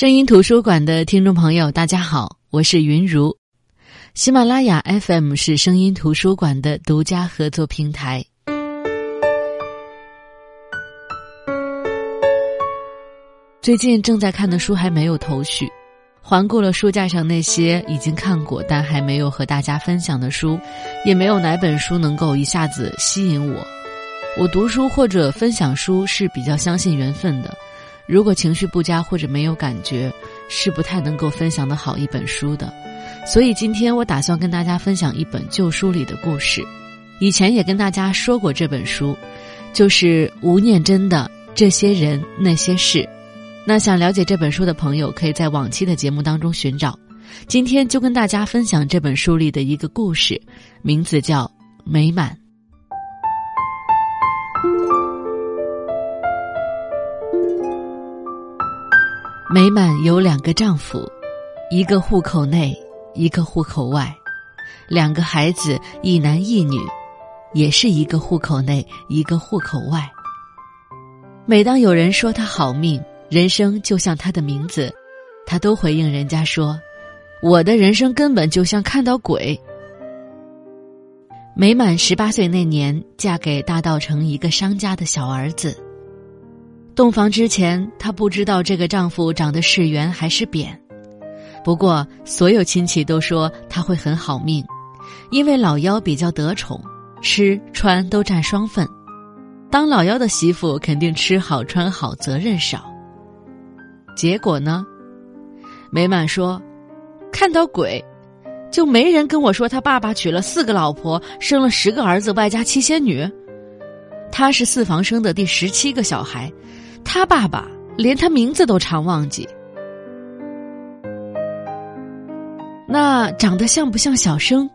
声音图书馆的听众朋友，大家好，我是云如。喜马拉雅 FM 是声音图书馆的独家合作平台。最近正在看的书还没有头绪，环顾了书架上那些已经看过但还没有和大家分享的书，也没有哪本书能够一下子吸引我。我读书或者分享书是比较相信缘分的。如果情绪不佳或者没有感觉，是不太能够分享的好一本书的。所以今天我打算跟大家分享一本旧书里的故事。以前也跟大家说过这本书，就是吴念真的《这些人那些事》。那想了解这本书的朋友，可以在往期的节目当中寻找。今天就跟大家分享这本书里的一个故事，名字叫《美满》。美满有两个丈夫，一个户口内，一个户口外，两个孩子，一男一女，也是一个户口内，一个户口外。每当有人说他好命，人生就像他的名字，他都回应人家说：“我的人生根本就像看到鬼。”美满十八岁那年，嫁给大稻城一个商家的小儿子。洞房之前，她不知道这个丈夫长得是圆还是扁。不过，所有亲戚都说他会很好命，因为老幺比较得宠，吃穿都占双份。当老幺的媳妇肯定吃好穿好，责任少。结果呢？美满说：“看到鬼，就没人跟我说他爸爸娶了四个老婆，生了十个儿子，外加七仙女。他是四房生的第十七个小孩。”他爸爸连他名字都常忘记。那长得像不像小生？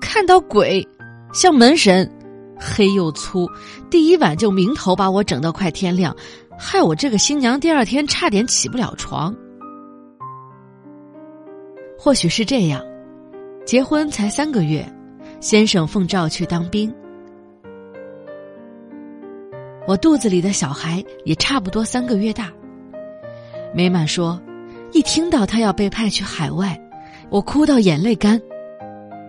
看到鬼，像门神，黑又粗，第一晚就明头把我整到快天亮，害我这个新娘第二天差点起不了床。或许是这样，结婚才三个月，先生奉召去当兵。我肚子里的小孩也差不多三个月大。美满说：“一听到他要被派去海外，我哭到眼泪干。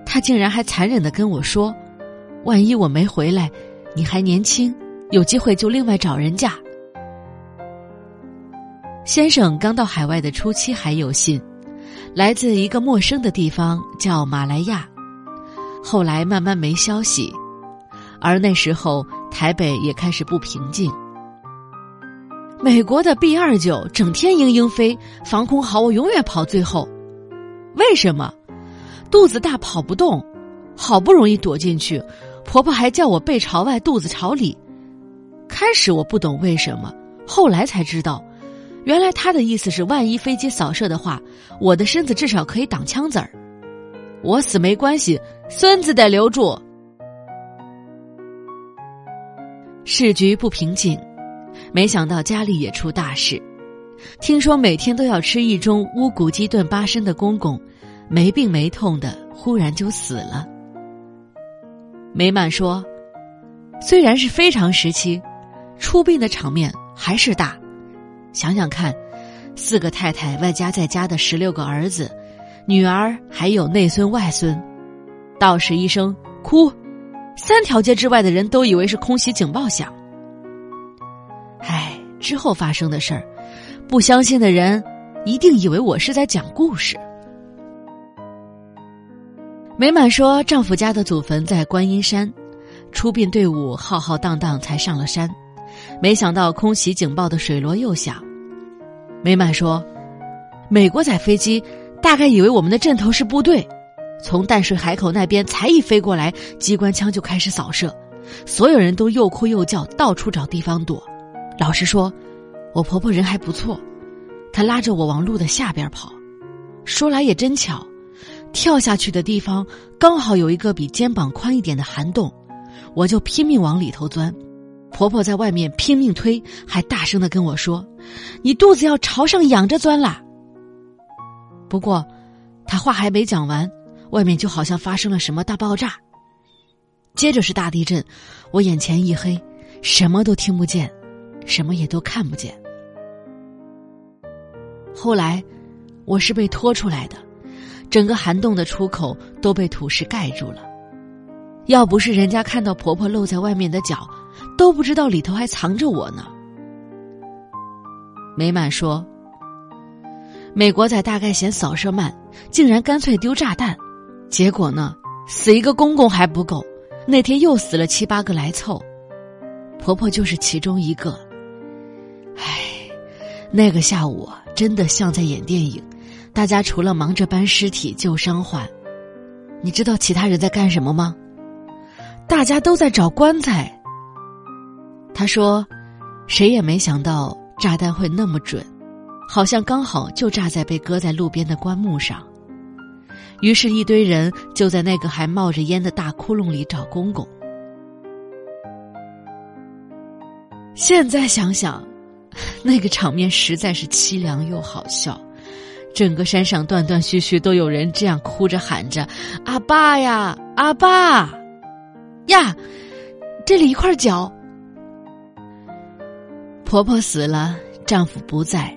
他竟然还残忍的跟我说：‘万一我没回来，你还年轻，有机会就另外找人嫁。’先生刚到海外的初期还有信，来自一个陌生的地方叫马来亚，后来慢慢没消息，而那时候。”台北也开始不平静。美国的 B 二九整天嘤嘤飞，防空壕我永远跑最后。为什么？肚子大跑不动，好不容易躲进去，婆婆还叫我背朝外，肚子朝里。开始我不懂为什么，后来才知道，原来她的意思是，万一飞机扫射的话，我的身子至少可以挡枪子儿。我死没关系，孙子得留住。市局不平静，没想到家里也出大事。听说每天都要吃一盅乌骨鸡炖八参的公公，没病没痛的，忽然就死了。美满说：“虽然是非常时期，出殡的场面还是大。想想看，四个太太外加在家的十六个儿子、女儿，还有内孙外孙，道士一声哭。”三条街之外的人都以为是空袭警报响。唉，之后发生的事儿，不相信的人一定以为我是在讲故事。美满说，丈夫家的祖坟在观音山，出殡队伍浩浩荡荡才上了山，没想到空袭警报的水锣又响。美满说，美国仔飞机大概以为我们的阵头是部队。从淡水海口那边才一飞过来，机关枪就开始扫射，所有人都又哭又叫，到处找地方躲。老实说，我婆婆人还不错，她拉着我往路的下边跑。说来也真巧，跳下去的地方刚好有一个比肩膀宽一点的涵洞，我就拼命往里头钻。婆婆在外面拼命推，还大声的跟我说：“你肚子要朝上仰着钻啦。”不过，她话还没讲完。外面就好像发生了什么大爆炸，接着是大地震，我眼前一黑，什么都听不见，什么也都看不见。后来，我是被拖出来的，整个涵洞的出口都被土石盖住了。要不是人家看到婆婆露在外面的脚，都不知道里头还藏着我呢。美满说：“美国仔大概嫌扫射慢，竟然干脆丢炸弹，结果呢，死一个公公还不够，那天又死了七八个来凑，婆婆就是其中一个。唉，那个下午真的像在演电影，大家除了忙着搬尸体、救伤患，你知道其他人在干什么吗？”大家都在找棺材。他说：“谁也没想到炸弹会那么准，好像刚好就炸在被搁在路边的棺木上。”于是，一堆人就在那个还冒着烟的大窟窿里找公公。现在想想，那个场面实在是凄凉又好笑。整个山上断断续续都有人这样哭着喊着：“阿爸呀，阿爸！”呀，这里一块脚。婆婆死了，丈夫不在，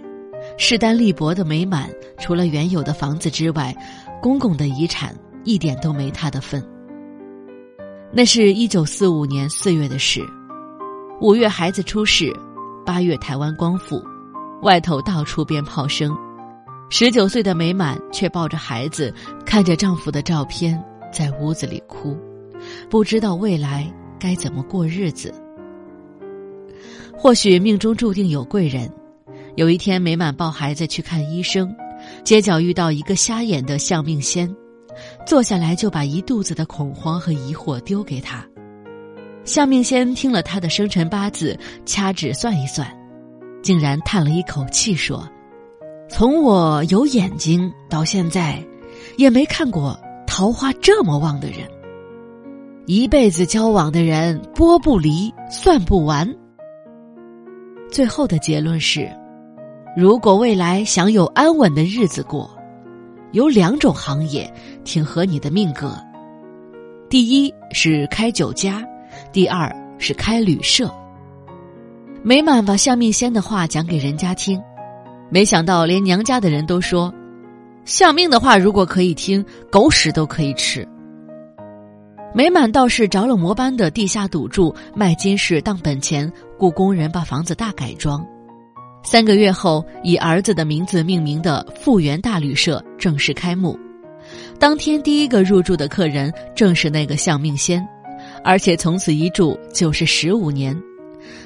势单力薄的美满，除了原有的房子之外，公公的遗产一点都没她的份。那是一九四五年四月的事，五月孩子出世，八月台湾光复，外头到处鞭炮声，十九岁的美满却抱着孩子，看着丈夫的照片，在屋子里哭。不知道未来该怎么过日子。或许命中注定有贵人。有一天，美满抱孩子去看医生，街角遇到一个瞎眼的相命仙，坐下来就把一肚子的恐慌和疑惑丢给他。相命仙听了他的生辰八字，掐指算一算，竟然叹了一口气说：“从我有眼睛到现在，也没看过桃花这么旺的人。”一辈子交往的人剥不离，算不完。最后的结论是：如果未来想有安稳的日子过，有两种行业挺合你的命格。第一是开酒家，第二是开旅社。美满把相命仙的话讲给人家听，没想到连娘家的人都说：相命的话如果可以听，狗屎都可以吃。美满倒是着了魔般的地下赌注，卖金饰当本钱，雇工人把房子大改装。三个月后，以儿子的名字命名的富源大旅社正式开幕。当天第一个入住的客人正是那个相命仙，而且从此一住就是十五年。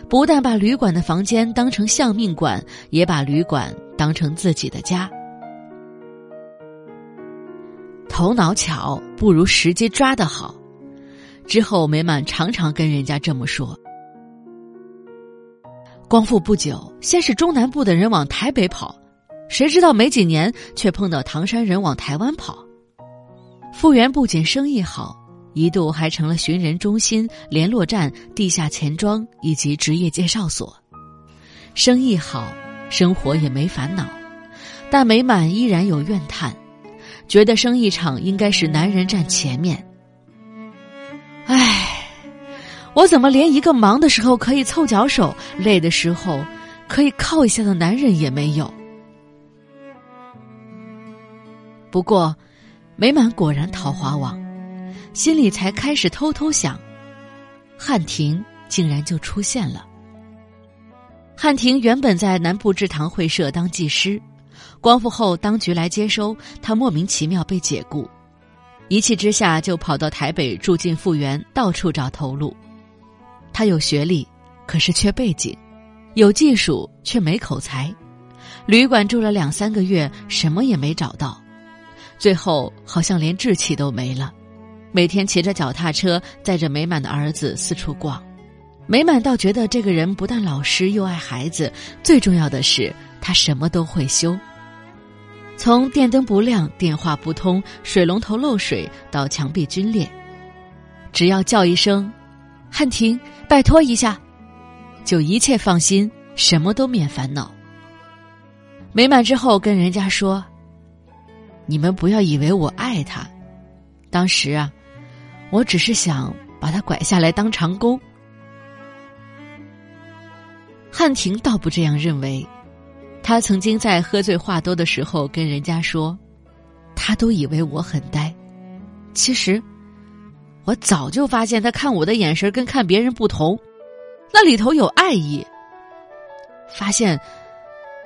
不但把旅馆的房间当成相命馆，也把旅馆当成自己的家。头脑巧不如时机抓得好。之后，美满常常跟人家这么说。光复不久，先是中南部的人往台北跑，谁知道没几年却碰到唐山人往台湾跑。复原不仅生意好，一度还成了寻人中心、联络站、地下钱庄以及职业介绍所。生意好，生活也没烦恼，但美满依然有怨叹，觉得生意场应该是男人站前面。唉，我怎么连一个忙的时候可以凑脚手，累的时候可以靠一下的男人也没有？不过，美满果然桃花旺，心里才开始偷偷想，汉庭竟然就出现了。汉庭原本在南部制糖会社当技师，光复后当局来接收，他莫名其妙被解雇。一气之下，就跑到台北住进复原，到处找头路。他有学历，可是缺背景；有技术，却没口才。旅馆住了两三个月，什么也没找到，最后好像连志气都没了。每天骑着脚踏车，载着美满的儿子四处逛。美满倒觉得这个人不但老实，又爱孩子，最重要的是他什么都会修。从电灯不亮、电话不通、水龙头漏水到墙壁皲裂，只要叫一声“汉庭，拜托一下”，就一切放心，什么都免烦恼。美满之后跟人家说：“你们不要以为我爱他，当时啊，我只是想把他拐下来当长工。”汉庭倒不这样认为。他曾经在喝醉话多的时候跟人家说，他都以为我很呆，其实我早就发现他看我的眼神跟看别人不同，那里头有爱意。发现，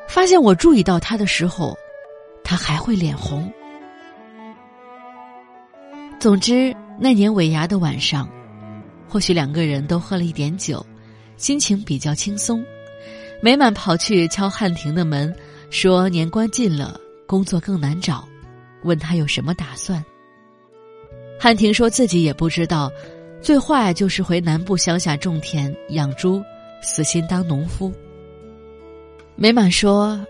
发现我注意到他的时候，他还会脸红。总之，那年尾牙的晚上，或许两个人都喝了一点酒，心情比较轻松。美满跑去敲汉庭的门，说年关近了，工作更难找，问他有什么打算。汉庭说自己也不知道，最坏就是回南部乡下种田养猪，死心当农夫。美满说：“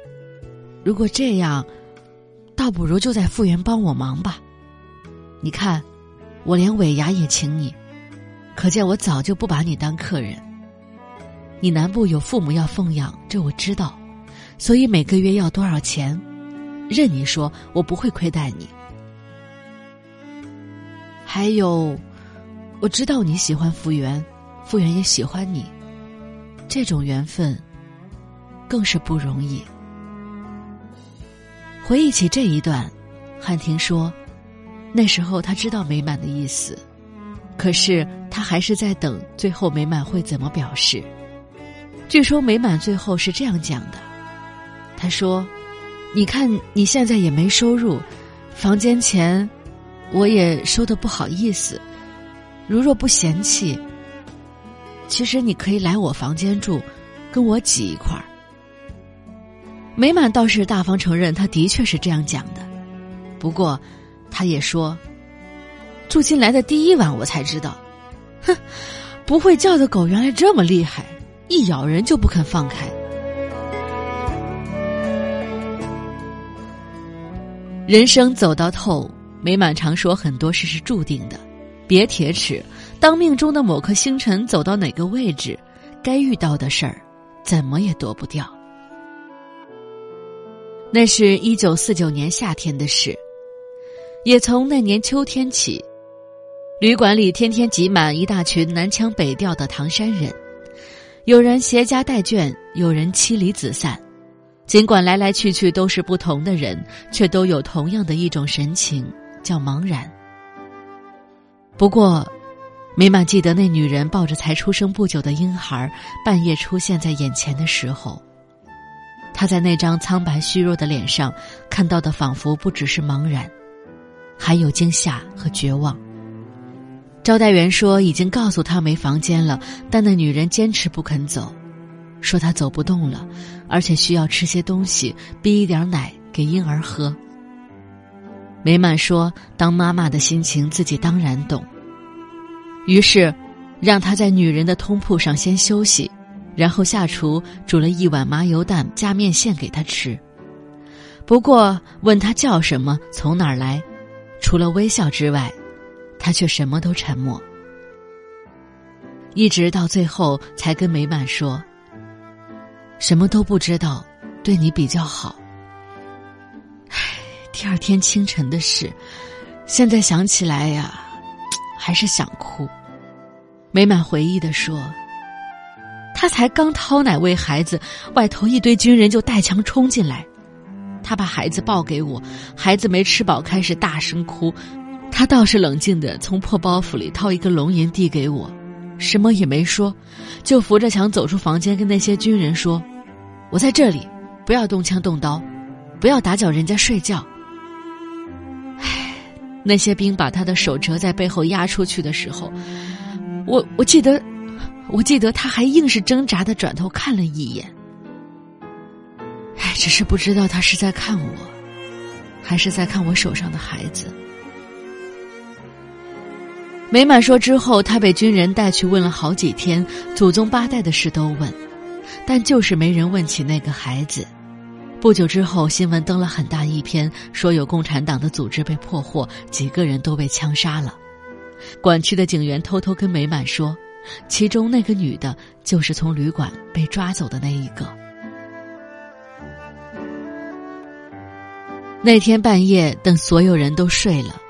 如果这样，倒不如就在复原帮我忙吧。你看，我连尾牙也请你，可见我早就不把你当客人。你南部有父母要奉养，这我知道，所以每个月要多少钱，任你说，我不会亏待你。还有，我知道你喜欢复原，复原也喜欢你，这种缘分。”更是不容易。回忆起这一段，汉庭说：“那时候他知道美满的意思，可是他还是在等最后美满会怎么表示。”据说美满最后是这样讲的：“他说，你看你现在也没收入，房间钱我也说的不好意思。如若不嫌弃，其实你可以来我房间住，跟我挤一块儿。”美满倒是大方承认，他的确是这样讲的。不过，他也说，住进来的第一晚我才知道，哼，不会叫的狗原来这么厉害，一咬人就不肯放开。人生走到透，美满常说很多事是注定的，别铁齿。当命中的某颗星辰走到哪个位置，该遇到的事儿，怎么也躲不掉。那是一九四九年夏天的事，也从那年秋天起，旅馆里天天挤满一大群南腔北调的唐山人，有人携家带眷，有人妻离子散。尽管来来去去都是不同的人，却都有同样的一种神情，叫茫然。不过，美满记得那女人抱着才出生不久的婴孩，半夜出现在眼前的时候。他在那张苍白虚弱的脸上看到的，仿佛不只是茫然，还有惊吓和绝望。招待员说已经告诉他没房间了，但那女人坚持不肯走，说她走不动了，而且需要吃些东西，逼一点奶给婴儿喝。美满说：“当妈妈的心情自己当然懂。”于是，让她在女人的通铺上先休息。然后下厨煮了一碗麻油蛋加面线给他吃，不过问他叫什么、从哪儿来，除了微笑之外，他却什么都沉默。一直到最后才跟美满说：“什么都不知道，对你比较好。”第二天清晨的事，现在想起来呀，还是想哭。美满回忆的说。他才刚掏奶喂孩子，外头一堆军人就带枪冲进来。他把孩子抱给我，孩子没吃饱，开始大声哭。他倒是冷静的，从破包袱里掏一个龙银递给我，什么也没说，就扶着墙走出房间，跟那些军人说：“我在这里，不要动枪动刀，不要打搅人家睡觉。”那些兵把他的手折在背后压出去的时候，我我记得。我记得他还硬是挣扎的转头看了一眼，哎，只是不知道他是在看我，还是在看我手上的孩子。美满说之后，他被军人带去问了好几天，祖宗八代的事都问，但就是没人问起那个孩子。不久之后，新闻登了很大一篇，说有共产党的组织被破获，几个人都被枪杀了。管区的警员偷偷跟美满说。其中那个女的，就是从旅馆被抓走的那一个。那天半夜，等所有人都睡了，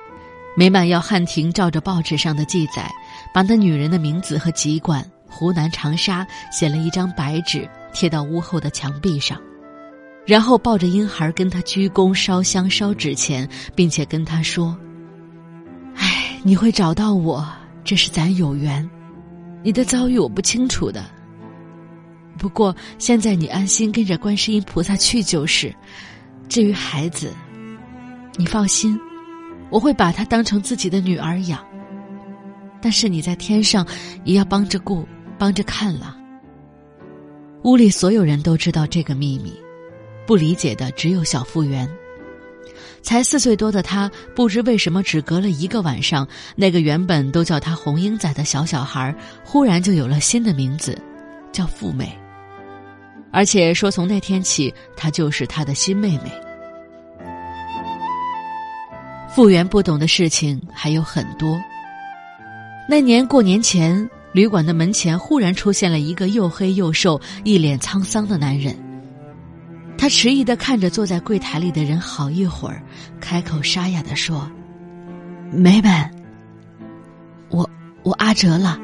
美满要汉庭照着报纸上的记载，把那女人的名字和籍贯“湖南长沙”写了一张白纸，贴到屋后的墙壁上，然后抱着婴孩跟他鞠躬、烧香、烧纸钱，并且跟他说：“哎，你会找到我，这是咱有缘。你的遭遇我不清楚的，不过现在你安心跟着观世音菩萨去就是。至于孩子，你放心，我会把他当成自己的女儿养。但是你在天上也要帮着顾、帮着看了。”屋里所有人都知道这个秘密，不理解的只有小复原。才四岁多的他，不知为什么只隔了一个晚上，那个原本都叫他红英仔的小小孩，忽然就有了新的名字，叫富美。而且说从那天起，她就是他的新妹妹。复原不懂的事情还有很多。那年过年前。旅馆的门前忽然出现了一个又黑又瘦、一脸沧桑的男人。他迟疑的看着坐在柜台里的人好一会儿，开口沙哑的说：“美满，我我阿哲了。”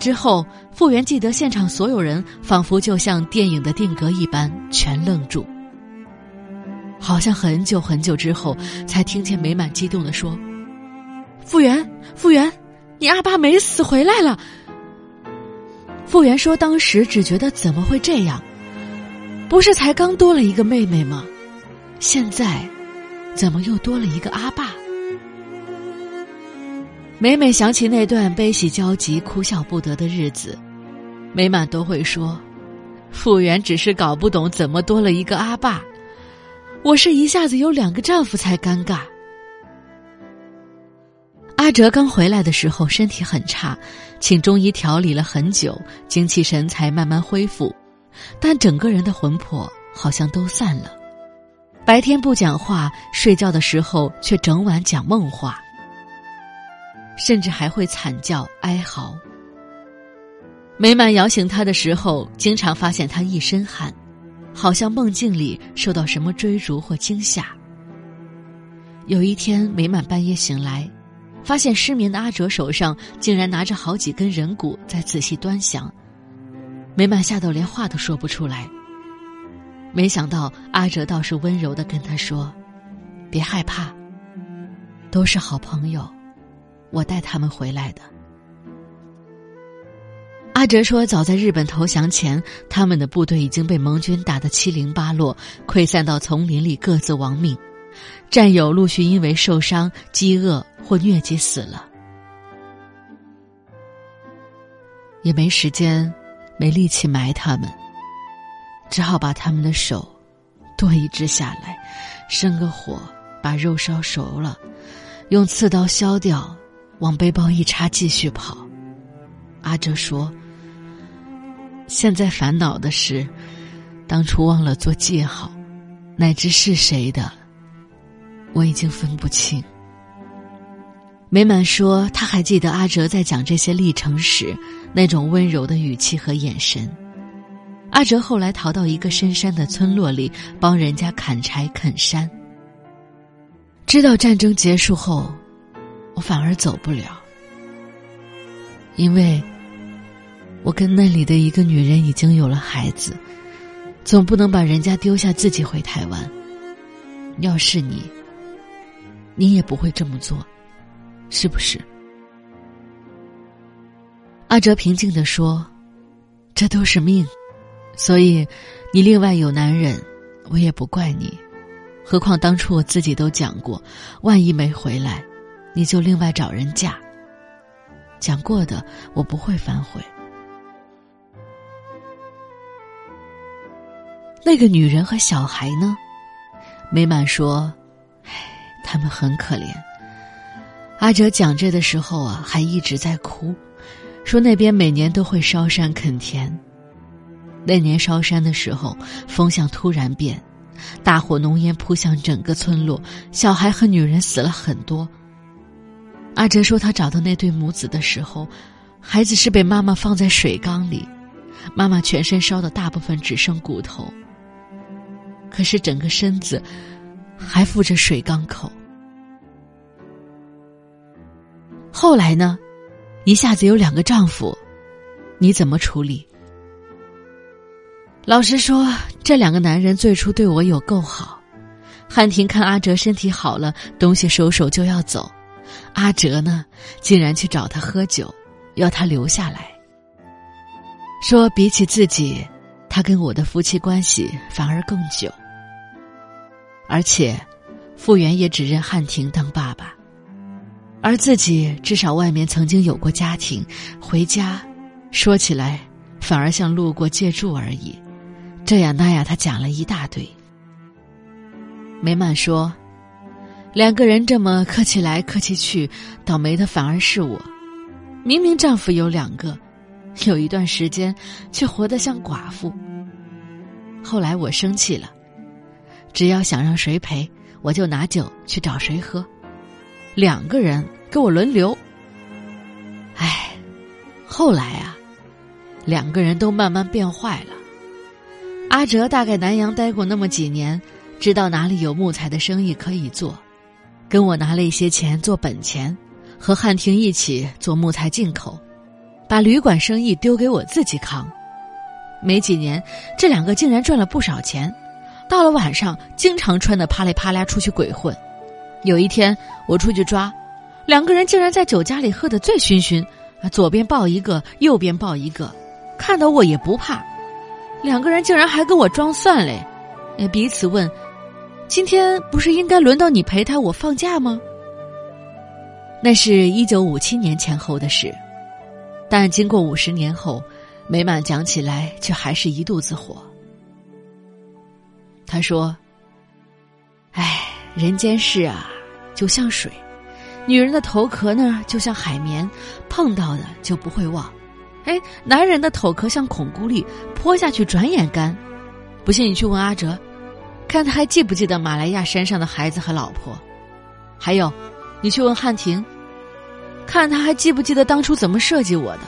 之后，复原记得现场所有人仿佛就像电影的定格一般，全愣住。好像很久很久之后，才听见美满激动的说：“复原，复原。”你阿爸没死，回来了。傅园说：“当时只觉得怎么会这样？不是才刚多了一个妹妹吗？现在，怎么又多了一个阿爸？”每每想起那段悲喜交集、哭笑不得的日子，美满都会说：“傅园只是搞不懂怎么多了一个阿爸，我是一下子有两个丈夫才尴尬。”阿哲刚回来的时候身体很差，请中医调理了很久，精气神才慢慢恢复，但整个人的魂魄好像都散了。白天不讲话，睡觉的时候却整晚讲梦话，甚至还会惨叫哀嚎。每晚摇醒他的时候，经常发现他一身汗，好像梦境里受到什么追逐或惊吓。有一天，每晚半夜醒来。发现失眠的阿哲手上竟然拿着好几根人骨在仔细端详，美满吓到连话都说不出来。没想到阿哲倒是温柔的跟他说：“别害怕，都是好朋友，我带他们回来的。”阿哲说：“早在日本投降前，他们的部队已经被盟军打得七零八落，溃散到丛林里，各自亡命。”战友陆续因为受伤、饥饿或疟疾死了，也没时间、没力气埋他们，只好把他们的手剁一只下来，生个火，把肉烧熟了，用刺刀削掉，往背包一插，继续跑。阿哲说：“现在烦恼的是，当初忘了做记号，乃至是谁的。”我已经分不清。美满说，他还记得阿哲在讲这些历程时那种温柔的语气和眼神。阿哲后来逃到一个深山的村落里，帮人家砍柴啃山。知道战争结束后，我反而走不了，因为我跟那里的一个女人已经有了孩子，总不能把人家丢下自己回台湾。要是你。你也不会这么做，是不是？阿哲平静的说：“这都是命，所以你另外有男人，我也不怪你。何况当初我自己都讲过，万一没回来，你就另外找人嫁。讲过的，我不会反悔。那个女人和小孩呢？”美满说。他们很可怜。阿哲讲这的时候啊，还一直在哭，说那边每年都会烧山垦田。那年烧山的时候，风向突然变，大火浓烟扑向整个村落，小孩和女人死了很多。阿哲说，他找到那对母子的时候，孩子是被妈妈放在水缸里，妈妈全身烧的大部分只剩骨头，可是整个身子还附着水缸口。后来呢？一下子有两个丈夫，你怎么处理？老实说，这两个男人最初对我有够好。汉庭看阿哲身体好了，东西收收就要走，阿哲呢，竟然去找他喝酒，要他留下来。说比起自己，他跟我的夫妻关系反而更久。而且，傅园也只认汉庭当爸爸，而自己至少外面曾经有过家庭，回家，说起来反而像路过借住而已。这样那样，他讲了一大堆。梅曼说：“两个人这么客气来客气去，倒霉的反而是我。明明丈夫有两个，有一段时间却活得像寡妇。后来我生气了，只要想让谁陪，我就拿酒去找谁喝，两个人给我轮流。唉，后来啊，两个人都慢慢变坏了。阿哲大概南洋待过那么几年。”知道哪里有木材的生意可以做，跟我拿了一些钱做本钱，和汉庭一起做木材进口，把旅馆生意丢给我自己扛。没几年，这两个竟然赚了不少钱。到了晚上，经常穿的啪里啪啦出去鬼混。有一天我出去抓，两个人竟然在酒家里喝得醉醺醺，啊，左边抱一个，右边抱一个，看到我也不怕。两个人竟然还跟我装蒜嘞，彼此问。今天不是应该轮到你陪他，我放假吗？那是一九五七年前后的事，但经过五十年后，美满讲起来却还是一肚子火。他说：“哎，人间事啊，就像水，女人的头壳呢，就像海绵，碰到的就不会忘；哎，男人的头壳像孔固力，泼下去转眼干。不信你去问阿哲。”看他还记不记得马来亚山上的孩子和老婆，还有，你去问汉庭，看他还记不记得当初怎么设计我的？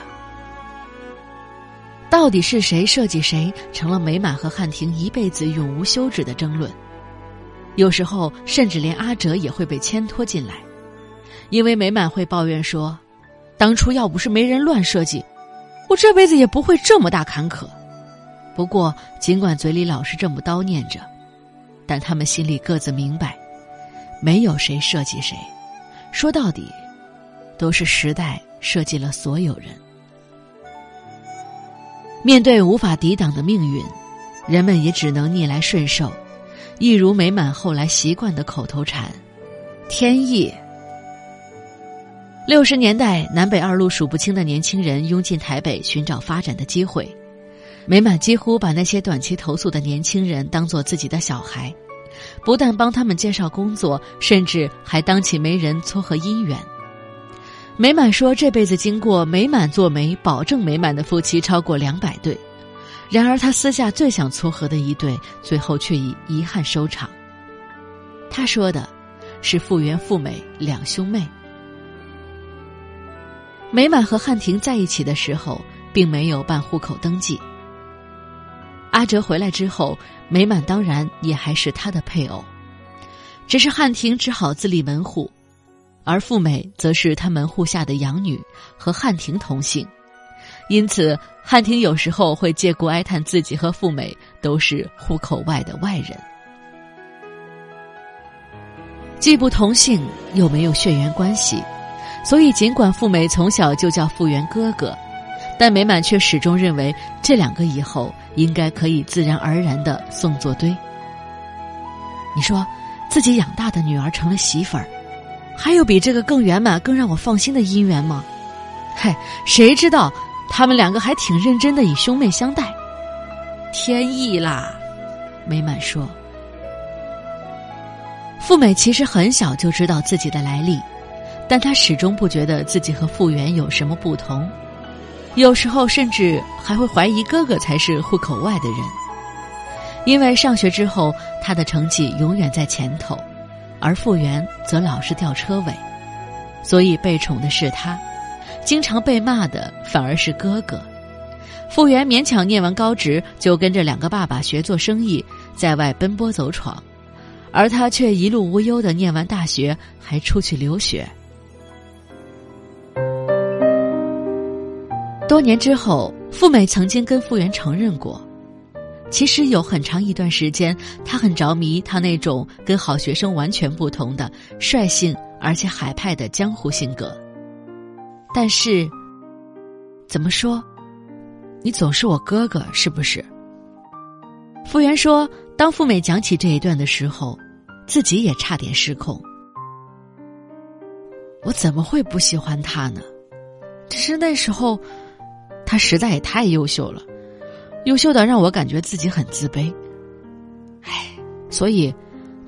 到底是谁设计谁，成了美满和汉庭一辈子永无休止的争论。有时候，甚至连阿哲也会被牵拖进来，因为美满会抱怨说：“当初要不是没人乱设计，我这辈子也不会这么大坎坷。”不过，尽管嘴里老是这么叨念着。但他们心里各自明白，没有谁设计谁，说到底，都是时代设计了所有人。面对无法抵挡的命运，人们也只能逆来顺受，一如美满后来习惯的口头禅：“天意。”六十年代，南北二路数不清的年轻人涌进台北寻找发展的机会。美满几乎把那些短期投诉的年轻人当做自己的小孩，不但帮他们介绍工作，甚至还当起媒人撮合姻缘。美满说，这辈子经过美满做媒、保证美满的夫妻超过两百对，然而他私下最想撮合的一对，最后却以遗憾收场。他说的，是傅园、傅美两兄妹。美满和汉庭在一起的时候，并没有办户口登记。阿哲回来之后，美满当然也还是他的配偶，只是汉庭只好自立门户，而傅美则是他门户下的养女，和汉庭同姓，因此汉庭有时候会借故哀叹自己和富美都是户口外的外人，既不同姓又没有血缘关系，所以尽管富美从小就叫富源哥哥。但美满却始终认为这两个以后应该可以自然而然的送作堆。你说，自己养大的女儿成了媳妇儿，还有比这个更圆满、更让我放心的姻缘吗？嗨，谁知道他们两个还挺认真的以兄妹相待，天意啦！美满说，富美其实很小就知道自己的来历，但她始终不觉得自己和傅园有什么不同。有时候甚至还会怀疑哥哥才是户口外的人，因为上学之后他的成绩永远在前头，而傅园则老是掉车尾，所以被宠的是他，经常被骂的反而是哥哥。傅园勉强念完高职，就跟着两个爸爸学做生意，在外奔波走闯，而他却一路无忧的念完大学，还出去留学。多年之后，富美曾经跟傅园承认过，其实有很长一段时间，他很着迷他那种跟好学生完全不同的率性而且海派的江湖性格。但是，怎么说？你总是我哥哥，是不是？傅园说，当富美讲起这一段的时候，自己也差点失控。我怎么会不喜欢他呢？只是那时候，他实在也太优秀了，优秀的让我感觉自己很自卑。唉，所以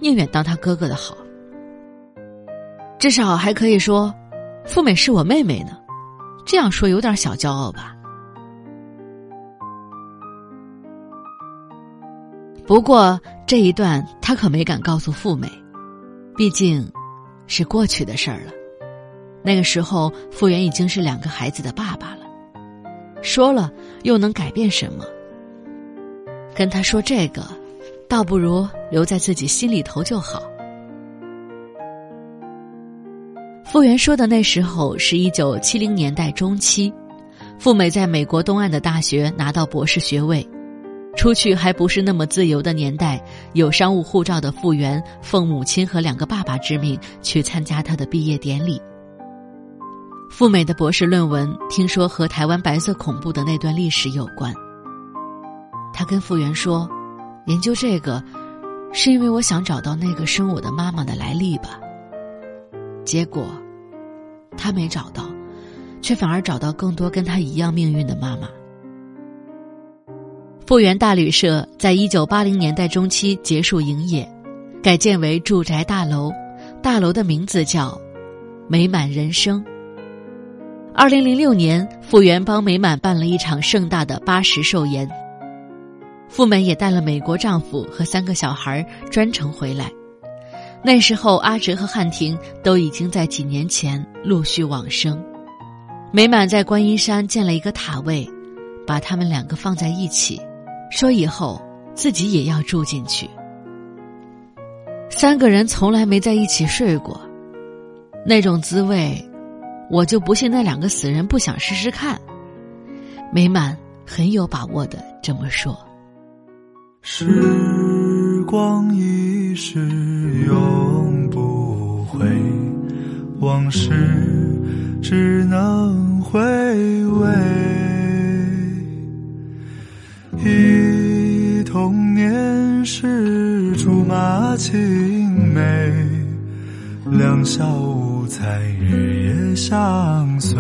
宁愿当他哥哥的好，至少还可以说，富美是我妹妹呢。这样说有点小骄傲吧。不过这一段他可没敢告诉富美，毕竟，是过去的事儿了。那个时候，傅园已经是两个孩子的爸爸了，说了又能改变什么？跟他说这个，倒不如留在自己心里头就好。傅园说的那时候是一九七零年代中期，富美在美国东岸的大学拿到博士学位，出去还不是那么自由的年代，有商务护照的傅园奉母亲和两个爸爸之命去参加他的毕业典礼。富美的博士论文听说和台湾白色恐怖的那段历史有关。他跟傅园说：“研究这个，是因为我想找到那个生我的妈妈的来历吧。”结果，他没找到，却反而找到更多跟他一样命运的妈妈。富源大旅社在一九八零年代中期结束营业，改建为住宅大楼，大楼的名字叫“美满人生”。二零零六年，富源帮美满办了一场盛大的八十寿宴。富美也带了美国丈夫和三个小孩专程回来。那时候，阿哲和汉庭都已经在几年前陆续往生。美满在观音山建了一个塔位，把他们两个放在一起，说以后自己也要住进去。三个人从来没在一起睡过，那种滋味。我就不信那两个死人不想试试看。美满很有把握的这么说：“时光一逝永不回，往事只能回味。忆童年时竹马青梅，两小无猜日夜。”相随。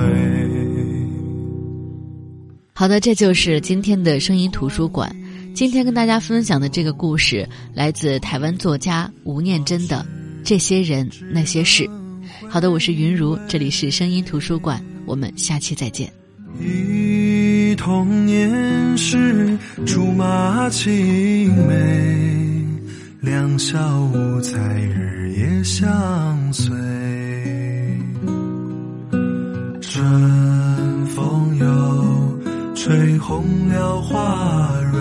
好的，这就是今天的声音图书馆。今天跟大家分享的这个故事，来自台湾作家吴念真的《这些人那些事》。好的，我是云如，这里是声音图书馆，我们下期再见。忆童年时竹马青梅，两小无猜日夜相随。春风又吹红了花蕊，